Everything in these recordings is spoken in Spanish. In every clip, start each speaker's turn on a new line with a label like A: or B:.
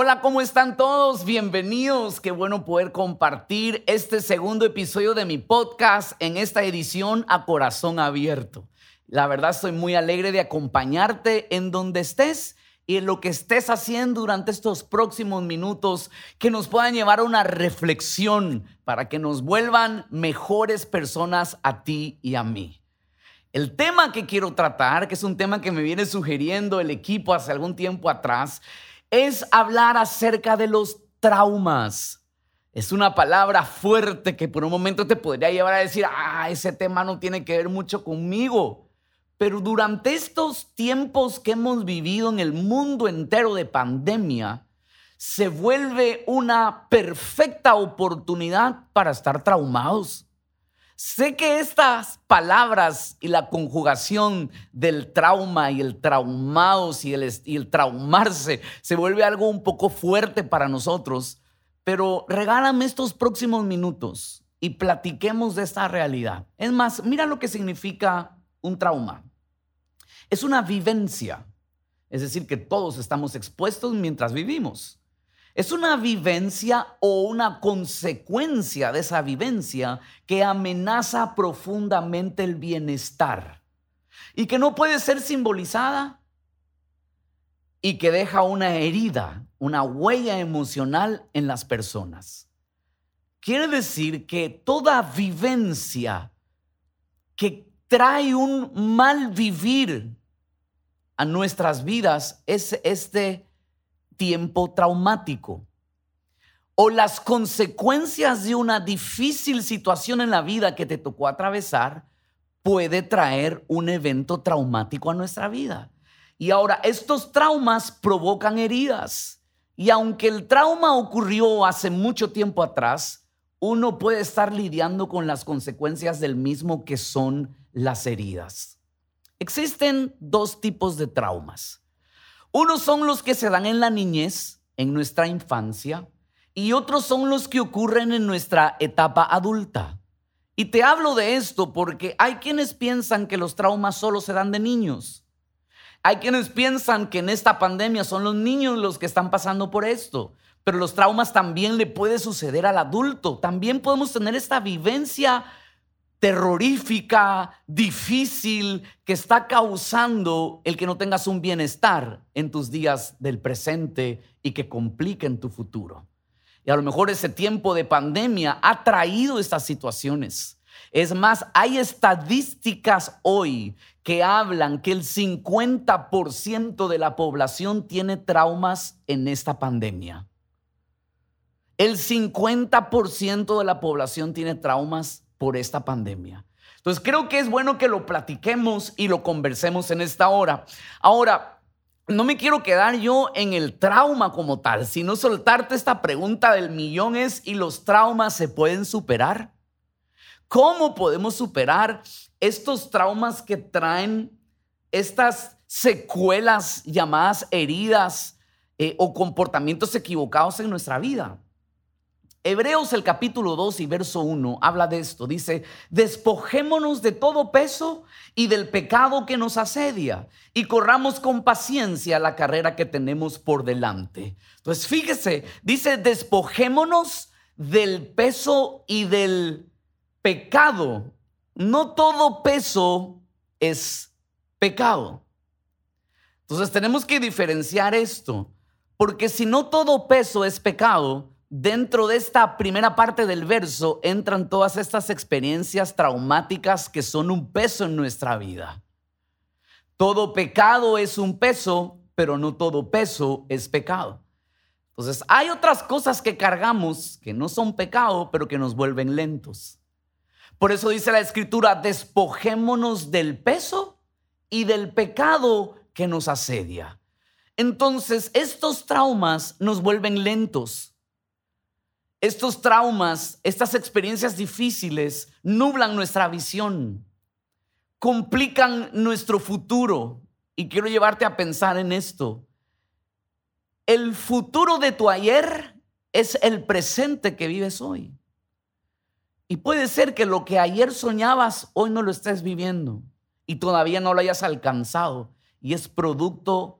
A: Hola, ¿cómo están todos? Bienvenidos. Qué bueno poder compartir este segundo episodio de mi podcast en esta edición a corazón abierto. La verdad estoy muy alegre de acompañarte en donde estés y en lo que estés haciendo durante estos próximos minutos que nos puedan llevar a una reflexión para que nos vuelvan mejores personas a ti y a mí. El tema que quiero tratar, que es un tema que me viene sugiriendo el equipo hace algún tiempo atrás, es hablar acerca de los traumas. Es una palabra fuerte que por un momento te podría llevar a decir, ah, ese tema no tiene que ver mucho conmigo. Pero durante estos tiempos que hemos vivido en el mundo entero de pandemia, se vuelve una perfecta oportunidad para estar traumados. Sé que estas palabras y la conjugación del trauma y el traumados y el, y el traumarse se vuelve algo un poco fuerte para nosotros, pero regálame estos próximos minutos y platiquemos de esta realidad. Es más, mira lo que significa un trauma. Es una vivencia, es decir, que todos estamos expuestos mientras vivimos. Es una vivencia o una consecuencia de esa vivencia que amenaza profundamente el bienestar y que no puede ser simbolizada y que deja una herida, una huella emocional en las personas. Quiere decir que toda vivencia que trae un mal vivir a nuestras vidas es este tiempo traumático o las consecuencias de una difícil situación en la vida que te tocó atravesar puede traer un evento traumático a nuestra vida. Y ahora, estos traumas provocan heridas. Y aunque el trauma ocurrió hace mucho tiempo atrás, uno puede estar lidiando con las consecuencias del mismo que son las heridas. Existen dos tipos de traumas. Unos son los que se dan en la niñez, en nuestra infancia, y otros son los que ocurren en nuestra etapa adulta. Y te hablo de esto porque hay quienes piensan que los traumas solo se dan de niños. Hay quienes piensan que en esta pandemia son los niños los que están pasando por esto, pero los traumas también le puede suceder al adulto. También podemos tener esta vivencia terrorífica, difícil, que está causando el que no tengas un bienestar en tus días del presente y que compliquen tu futuro. Y a lo mejor ese tiempo de pandemia ha traído estas situaciones. Es más, hay estadísticas hoy que hablan que el 50% de la población tiene traumas en esta pandemia. El 50% de la población tiene traumas por esta pandemia. Entonces creo que es bueno que lo platiquemos y lo conversemos en esta hora. Ahora, no me quiero quedar yo en el trauma como tal, sino soltarte esta pregunta del millón es, ¿y los traumas se pueden superar? ¿Cómo podemos superar estos traumas que traen estas secuelas llamadas heridas eh, o comportamientos equivocados en nuestra vida? Hebreos el capítulo 2 y verso 1 habla de esto. Dice, despojémonos de todo peso y del pecado que nos asedia y corramos con paciencia la carrera que tenemos por delante. Entonces, fíjese, dice, despojémonos del peso y del pecado. No todo peso es pecado. Entonces, tenemos que diferenciar esto, porque si no todo peso es pecado, dentro de esta primera parte del verso entran todas estas experiencias traumáticas que son un peso en nuestra vida. Todo pecado es un peso, pero no todo peso es pecado. Entonces, hay otras cosas que cargamos que no son pecado, pero que nos vuelven lentos. Por eso dice la escritura, despojémonos del peso y del pecado que nos asedia. Entonces, estos traumas nos vuelven lentos estos traumas, estas experiencias difíciles nublan nuestra visión, complican nuestro futuro. Y quiero llevarte a pensar en esto. El futuro de tu ayer es el presente que vives hoy. Y puede ser que lo que ayer soñabas hoy no lo estés viviendo y todavía no lo hayas alcanzado. Y es producto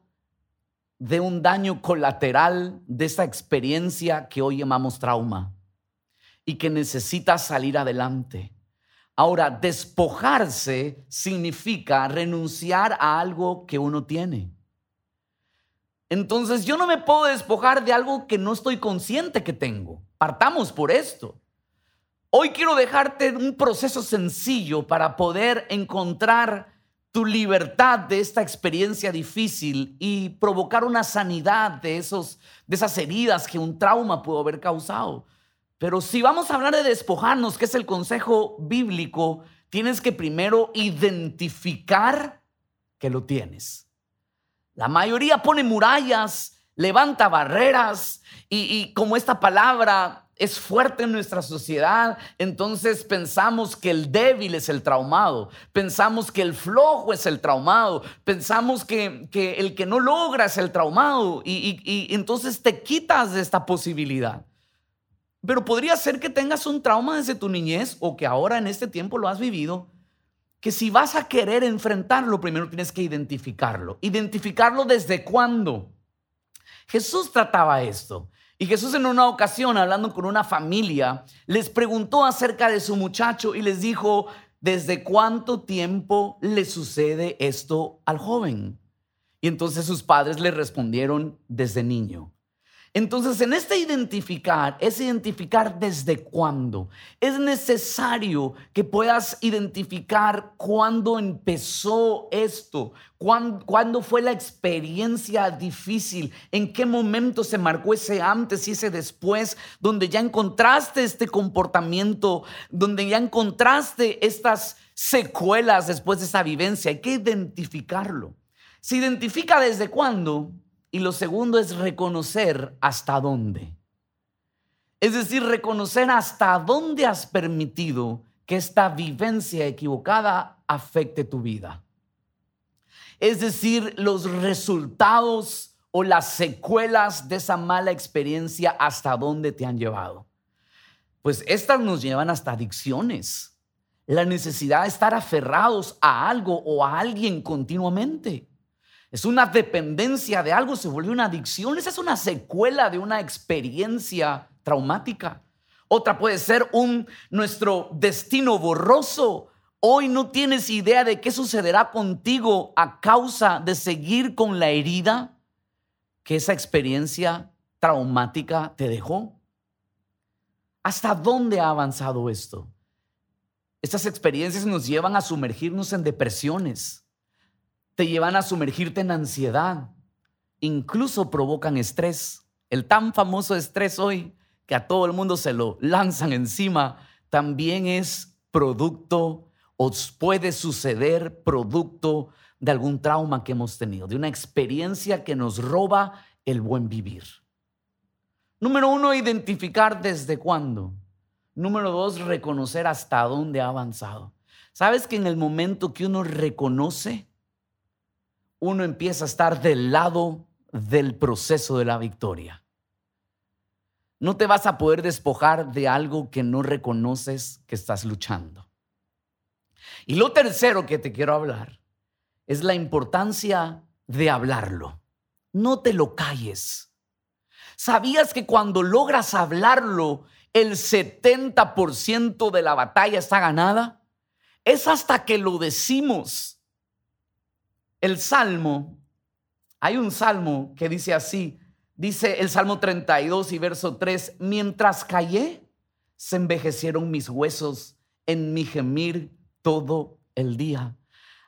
A: de un daño colateral de esta experiencia que hoy llamamos trauma y que necesita salir adelante. Ahora, despojarse significa renunciar a algo que uno tiene. Entonces yo no me puedo despojar de algo que no estoy consciente que tengo. Partamos por esto. Hoy quiero dejarte un proceso sencillo para poder encontrar tu libertad de esta experiencia difícil y provocar una sanidad de, esos, de esas heridas que un trauma pudo haber causado. Pero si vamos a hablar de despojarnos, que es el consejo bíblico, tienes que primero identificar que lo tienes. La mayoría pone murallas, levanta barreras y, como esta palabra es fuerte en nuestra sociedad, entonces pensamos que el débil es el traumado, pensamos que el flojo es el traumado, pensamos que, el que no logra es el traumado y, y entonces te quitas de esta posibilidad. Pero podría ser que tengas un trauma desde tu niñez o que ahora en este tiempo lo has vivido que si vas a querer enfrentarlo, primero tienes que identificarlo. Identificarlo desde cuándo. Jesús trataba esto. Y Jesús en una ocasión, hablando con una familia, les preguntó acerca de su muchacho y les dijo, ¿desde cuánto tiempo le sucede esto al joven? Y entonces sus padres le respondieron, desde niño. Entonces, en este identificar es identificar desde cuándo. Es necesario que puedas identificar cuándo empezó esto, cuándo, fue la experiencia difícil, en qué momento se marcó ese antes y ese después, donde ya encontraste este comportamiento, donde ya encontraste estas secuelas después de esa vivencia. Hay que identificarlo. Se identifica desde cuándo y lo segundo es reconocer hasta dónde. Es decir, reconocer hasta dónde has permitido que esta vivencia equivocada afecte tu vida. Es decir, los resultados o las secuelas de esa mala experiencia hasta dónde te han llevado. Pues estas nos llevan hasta adicciones, la necesidad de estar aferrados a algo o a alguien continuamente. Es una dependencia de algo, se vuelve una adicción. Esa es una secuela de una experiencia traumática. Otra puede ser un nuestro destino borroso. Hoy no tienes idea de qué sucederá contigo a causa de seguir con la herida que esa experiencia traumática te dejó. ¿Hasta dónde ha avanzado esto? Estas experiencias nos llevan a sumergirnos en depresiones te llevan a sumergirte en ansiedad, incluso provocan estrés. El tan famoso estrés hoy que a todo el mundo se lo lanzan encima, también es producto o puede suceder producto de algún trauma que hemos tenido, de una experiencia que nos roba el buen vivir. Número uno, identificar desde cuándo. Número dos, reconocer hasta dónde ha avanzado. ¿Sabes que en el momento que uno reconoce, uno empieza a estar del lado del proceso de la victoria. No te vas a poder despojar de algo que no reconoces que estás luchando. Y lo tercero que te quiero hablar es la importancia de hablarlo. No te lo calles. ¿Sabías que cuando logras hablarlo, el 70% de la batalla está ganada? Es hasta que lo decimos el salmo, hay un salmo que dice así, dice el Salmo 32 y verso 3, mientras callé, se envejecieron mis huesos en mi gemir todo el día.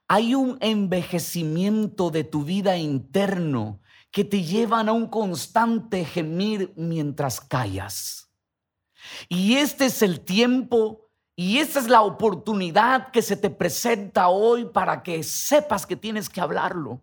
A: Hay un envejecimiento de tu vida interno que te llevan a un constante gemir mientras callas. Y este es el tiempo y esa es la oportunidad que se te presenta hoy para que sepas que tienes que hablarlo.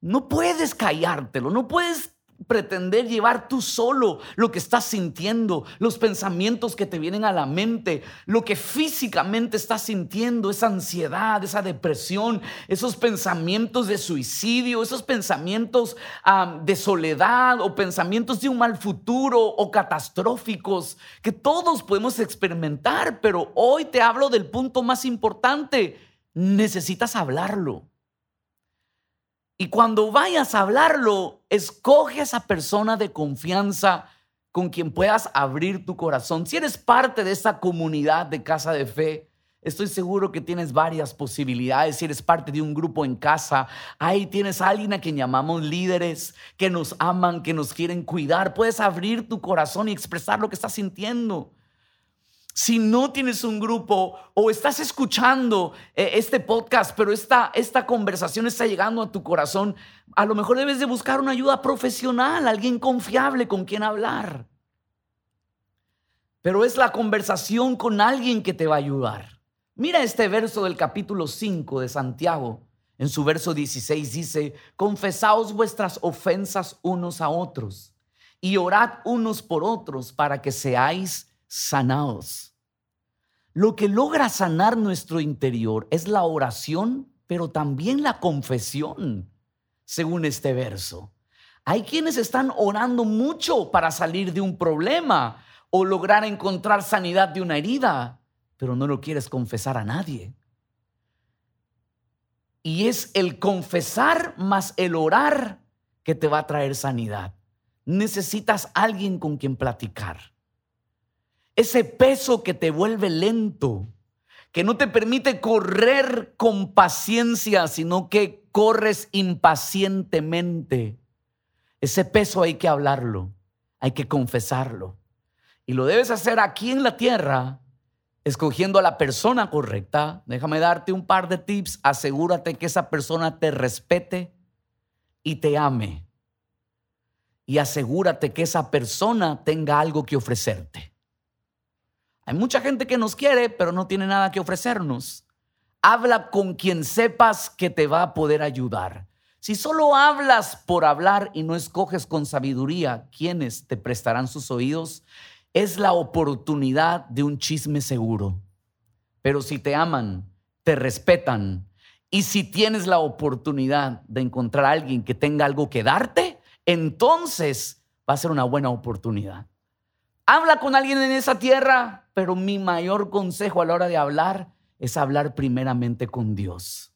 A: No puedes callártelo, no puedes pretender llevar tú solo lo que estás sintiendo, los pensamientos que te vienen a la mente, lo que físicamente estás sintiendo, esa ansiedad, esa depresión, esos pensamientos de suicidio, esos pensamientos de soledad o pensamientos de un mal futuro o catastróficos que todos podemos experimentar, pero hoy te hablo del punto más importante, necesitas hablarlo. Y cuando vayas a hablarlo, escoge a esa persona de confianza con quien puedas abrir tu corazón. Si eres parte de esa comunidad de casa de fe, Estoy seguro que tienes varias posibilidades. Si eres parte de un grupo en casa, ahí tienes a alguien a quien llamamos líderes, que nos aman, que nos quieren cuidar. Puedes abrir tu corazón y expresar lo que estás sintiendo. Si no tienes un grupo o estás escuchando eh, este podcast, pero esta, esta conversación está llegando a tu corazón, a lo mejor debes de buscar una ayuda profesional, alguien confiable con quien hablar. Pero es la conversación con alguien que te va a ayudar. Mira este verso del capítulo 5 de Santiago. En su verso 16 dice, confesaos vuestras ofensas unos a otros y orad unos por otros para que seáis sanados. Lo que logra sanar nuestro interior es la oración, pero también la confesión, según este verso. Hay quienes están orando mucho para salir de un problema o lograr encontrar sanidad de una herida, pero no lo quieres confesar a nadie. Y es el confesar más el orar que te va a traer sanidad. Necesitas alguien con quien platicar. Ese peso que te vuelve lento, que no te permite correr con paciencia, sino que corres impacientemente. Ese peso hay que hablarlo, hay que confesarlo. Y lo debes hacer aquí en la tierra escogiendo a la persona correcta, déjame darte un par de tips. Asegúrate que esa persona te respete y te ame. Y asegúrate que esa persona tenga algo que ofrecerte. Hay mucha gente que nos quiere, pero no tiene nada que ofrecernos. Habla con quien sepas que te va a poder ayudar. Si solo hablas por hablar y no escoges con sabiduría quienes te prestarán sus oídos, es la oportunidad de un chisme seguro. Pero si te aman, te respetan y si tienes la oportunidad de encontrar a alguien que tenga algo que darte, entonces va a ser una buena oportunidad. Habla con alguien en esa tierra, pero mi mayor consejo a la hora de hablar es hablar primeramente con Dios.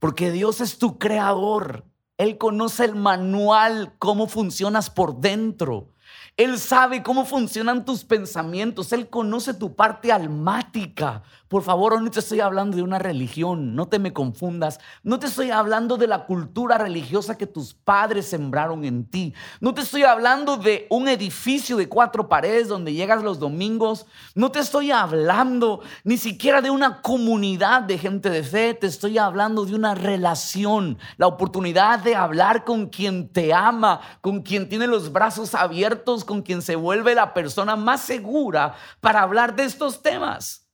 A: Porque Dios es tu creador. Él conoce el manual, cómo funcionas por dentro. Él sabe cómo funcionan tus pensamientos. Él conoce tu parte almática. Por favor, no te estoy hablando de una religión. No te me confundas. No te estoy hablando de la cultura religiosa que tus padres sembraron en ti. No te estoy hablando de un edificio de cuatro paredes donde llegas los domingos. No te estoy hablando ni siquiera de una comunidad de gente de fe. Te estoy hablando de una relación. La oportunidad de hablar con quien te ama, con quien tiene los brazos abiertos con quien se vuelve la persona más segura para hablar de estos temas.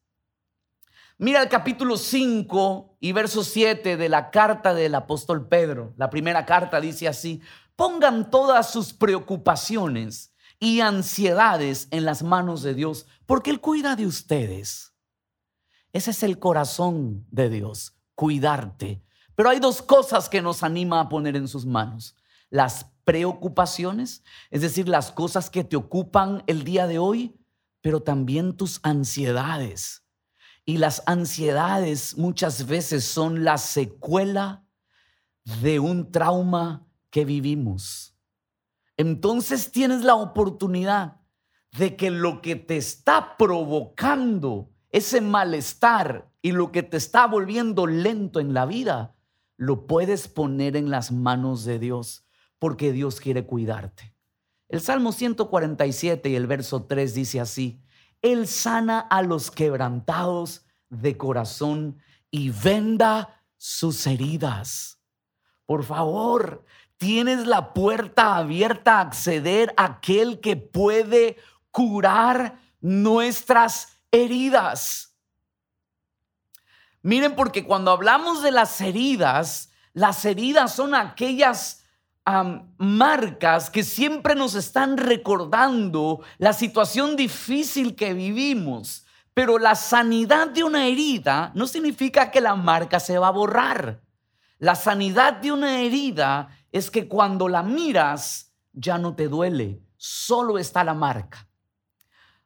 A: Mira el capítulo 5 y verso 7 de la carta del apóstol Pedro. La primera carta dice así, pongan todas sus preocupaciones y ansiedades en las manos de Dios, porque Él cuida de ustedes. Ese es el corazón de Dios, cuidarte. Pero hay dos cosas que nos anima a poner en sus manos. Las preocupaciones, es decir, las cosas que te ocupan el día de hoy, pero también tus ansiedades. Y las ansiedades muchas veces son la secuela de un trauma que vivimos. Entonces tienes la oportunidad de que lo que te está provocando ese malestar y lo que te está volviendo lento en la vida, lo puedes poner en las manos de Dios porque Dios quiere cuidarte. El Salmo 147 y el verso 3 dice así, Él sana a los quebrantados de corazón y venda sus heridas. Por favor, tienes la puerta abierta a acceder a aquel que puede curar nuestras heridas. Miren, porque cuando hablamos de las heridas, las heridas son aquellas marcas que siempre nos están recordando la situación difícil que vivimos. Pero la sanidad de una herida no significa que la marca se va a borrar. La sanidad de una herida es que cuando la miras ya no te duele, solo está la marca.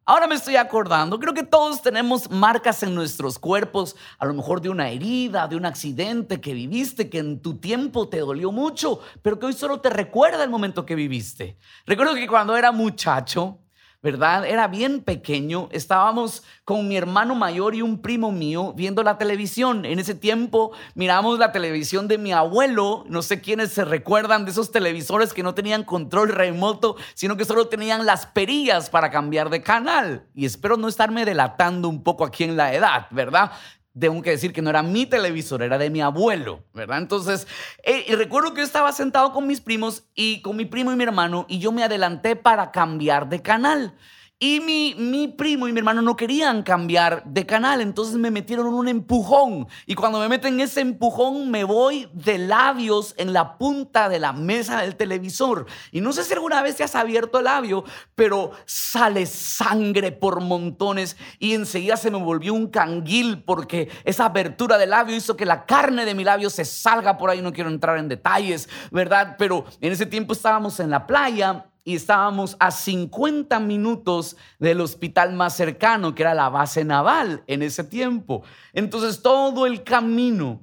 A: Ahora me estoy acordando, creo que todos tenemos marcas en nuestros cuerpos, a lo mejor de una herida, de un accidente que viviste, que en tu tiempo te dolió mucho, pero que hoy solo te recuerda el momento que viviste. Recuerdo que cuando era muchacho, ¿verdad? Era bien pequeño, estábamos con mi hermano mayor y un primo mío viendo la televisión. En ese tiempo miramos la televisión de mi abuelo, no sé quiénes se recuerdan de esos televisores que no tenían control remoto, sino que solo tenían las perillas para cambiar de canal. Y espero no estarme delatando un poco aquí en la edad, ¿verdad? Tengo que decir que no era mi televisor, era de mi abuelo, ¿verdad? Entonces, eh, y recuerdo que yo estaba sentado con mis primos y con mi primo y mi hermano y yo me adelanté para cambiar de canal. Y mi, mi primo y mi hermano no querían cambiar de canal, entonces me metieron un empujón. Y cuando me meten ese empujón, me voy de labios en la punta de la mesa del televisor. Y no sé si alguna vez te has abierto el labio, pero sale sangre por montones. Y enseguida se me volvió un canguil porque esa abertura del labio hizo que la carne de mi labio se salga por ahí. No quiero entrar en detalles, ¿verdad? Pero en ese tiempo estábamos en la playa y estábamos a 50 minutos del hospital más cercano, que era la base naval en ese tiempo. Entonces todo el camino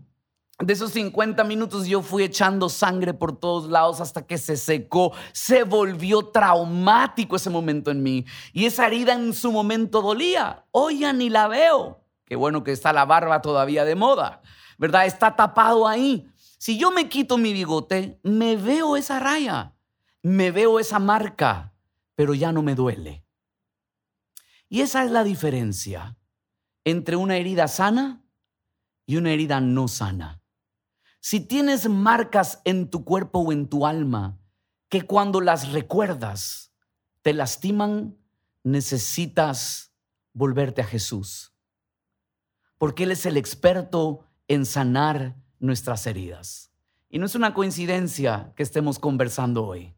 A: de esos 50 minutos yo fui echando sangre por todos lados hasta que se secó. Se volvió traumático ese momento en mí. Y esa herida en su momento dolía. Hoy ya ni la veo. Qué bueno que está la barba todavía de moda. ¿Verdad? Está tapado ahí. Si yo me quito mi bigote, me veo esa raya me veo esa marca, pero ya no me duele. Y esa es la diferencia entre una herida sana y una herida no sana. Si tienes marcas en tu cuerpo o en tu alma que cuando las recuerdas te lastiman, necesitas volverte a Jesús. Porque Él es el experto en sanar nuestras heridas. Y no es una coincidencia que estemos conversando hoy.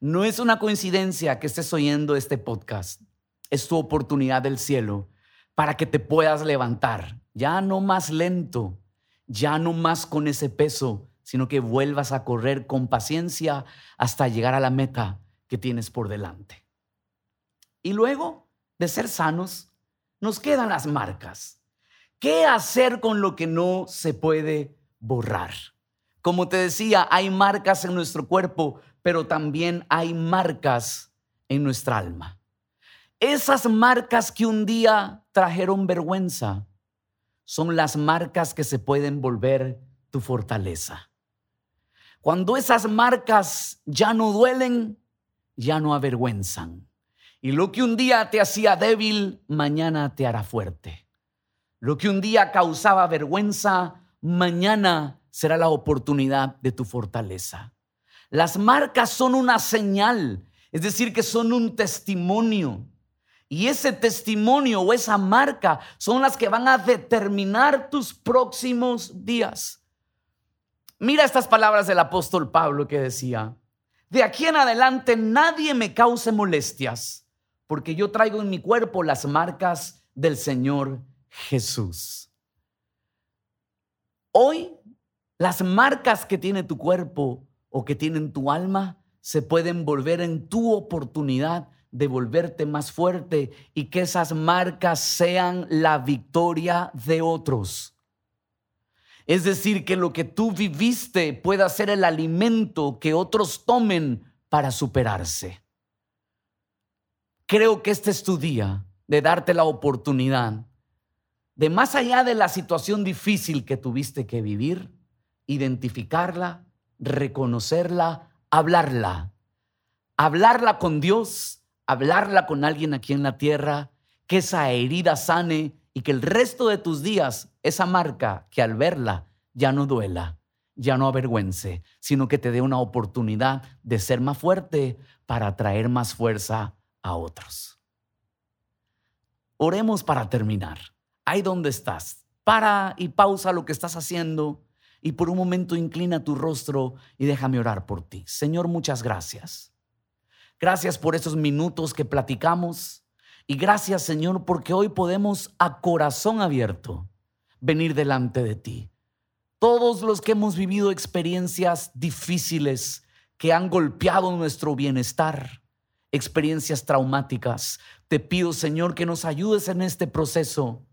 A: No es una coincidencia que estés oyendo este podcast. Es tu oportunidad del cielo para que te puedas levantar. Ya no más lento, ya no más con ese peso, sino que vuelvas a correr con paciencia hasta llegar a la meta que tienes por delante. Y luego de ser sanos, nos quedan las marcas. ¿Qué hacer con lo que no se puede borrar? Como te decía, hay marcas en nuestro cuerpo pero también hay marcas en nuestra alma. Esas marcas que un día trajeron vergüenza son las marcas que se pueden volver tu fortaleza. Cuando esas marcas ya no duelen, ya no avergüenzan. Y lo que un día te hacía débil, mañana te hará fuerte. Lo que un día causaba vergüenza, mañana será la oportunidad de tu fortaleza. Las marcas son una señal, es decir, que son un testimonio. Y ese testimonio o esa marca son las que van a determinar tus próximos días. Mira estas palabras del apóstol Pablo que decía, de aquí en adelante nadie me cause molestias, porque yo traigo en mi cuerpo las marcas del Señor Jesús. Hoy, las marcas que tiene tu cuerpo o que tienen tu alma se pueden volver en tu oportunidad de volverte más fuerte y que esas marcas sean la victoria de otros. Es decir, que lo que tú viviste pueda ser el alimento que otros tomen para superarse. Creo que este es tu día de darte la oportunidad de más allá de la situación difícil que tuviste que vivir, identificarla, reconocerla, hablarla. Hablarla con Dios, hablarla con alguien aquí en la tierra, que esa herida sane y que el resto de tus días, esa marca, que al verla ya no duela, ya no avergüence, sino que te dé una oportunidad de ser más fuerte para traer más fuerza a otros. Oremos para terminar. Ahí donde estás. Para y pausa lo que estás haciendo y por un momento inclina tu rostro y déjame orar por ti. Señor, muchas gracias. Gracias por esos minutos que platicamos y gracias, Señor, porque hoy podemos a corazón abierto venir delante de ti. Todos los que hemos vivido experiencias difíciles que han golpeado nuestro bienestar, experiencias traumáticas. Te pido, Señor, que nos ayudes en este proceso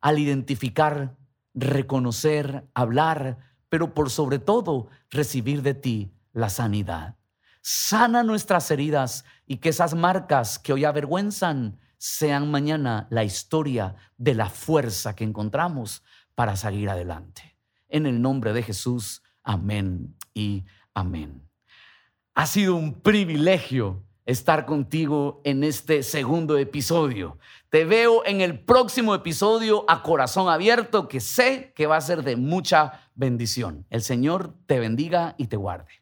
A: al identificar, reconocer, hablar, pero por sobre todo recibir de ti la sanidad. Sana nuestras heridas y que esas marcas que hoy avergüenzan sean mañana la historia de la fuerza que encontramos para seguir adelante. En el nombre de Jesús, amén y amén. Ha sido un privilegio estar contigo en este segundo episodio. Te veo en el próximo episodio a corazón abierto que sé que va a ser de mucha bendición. El Señor te bendiga y te guarde.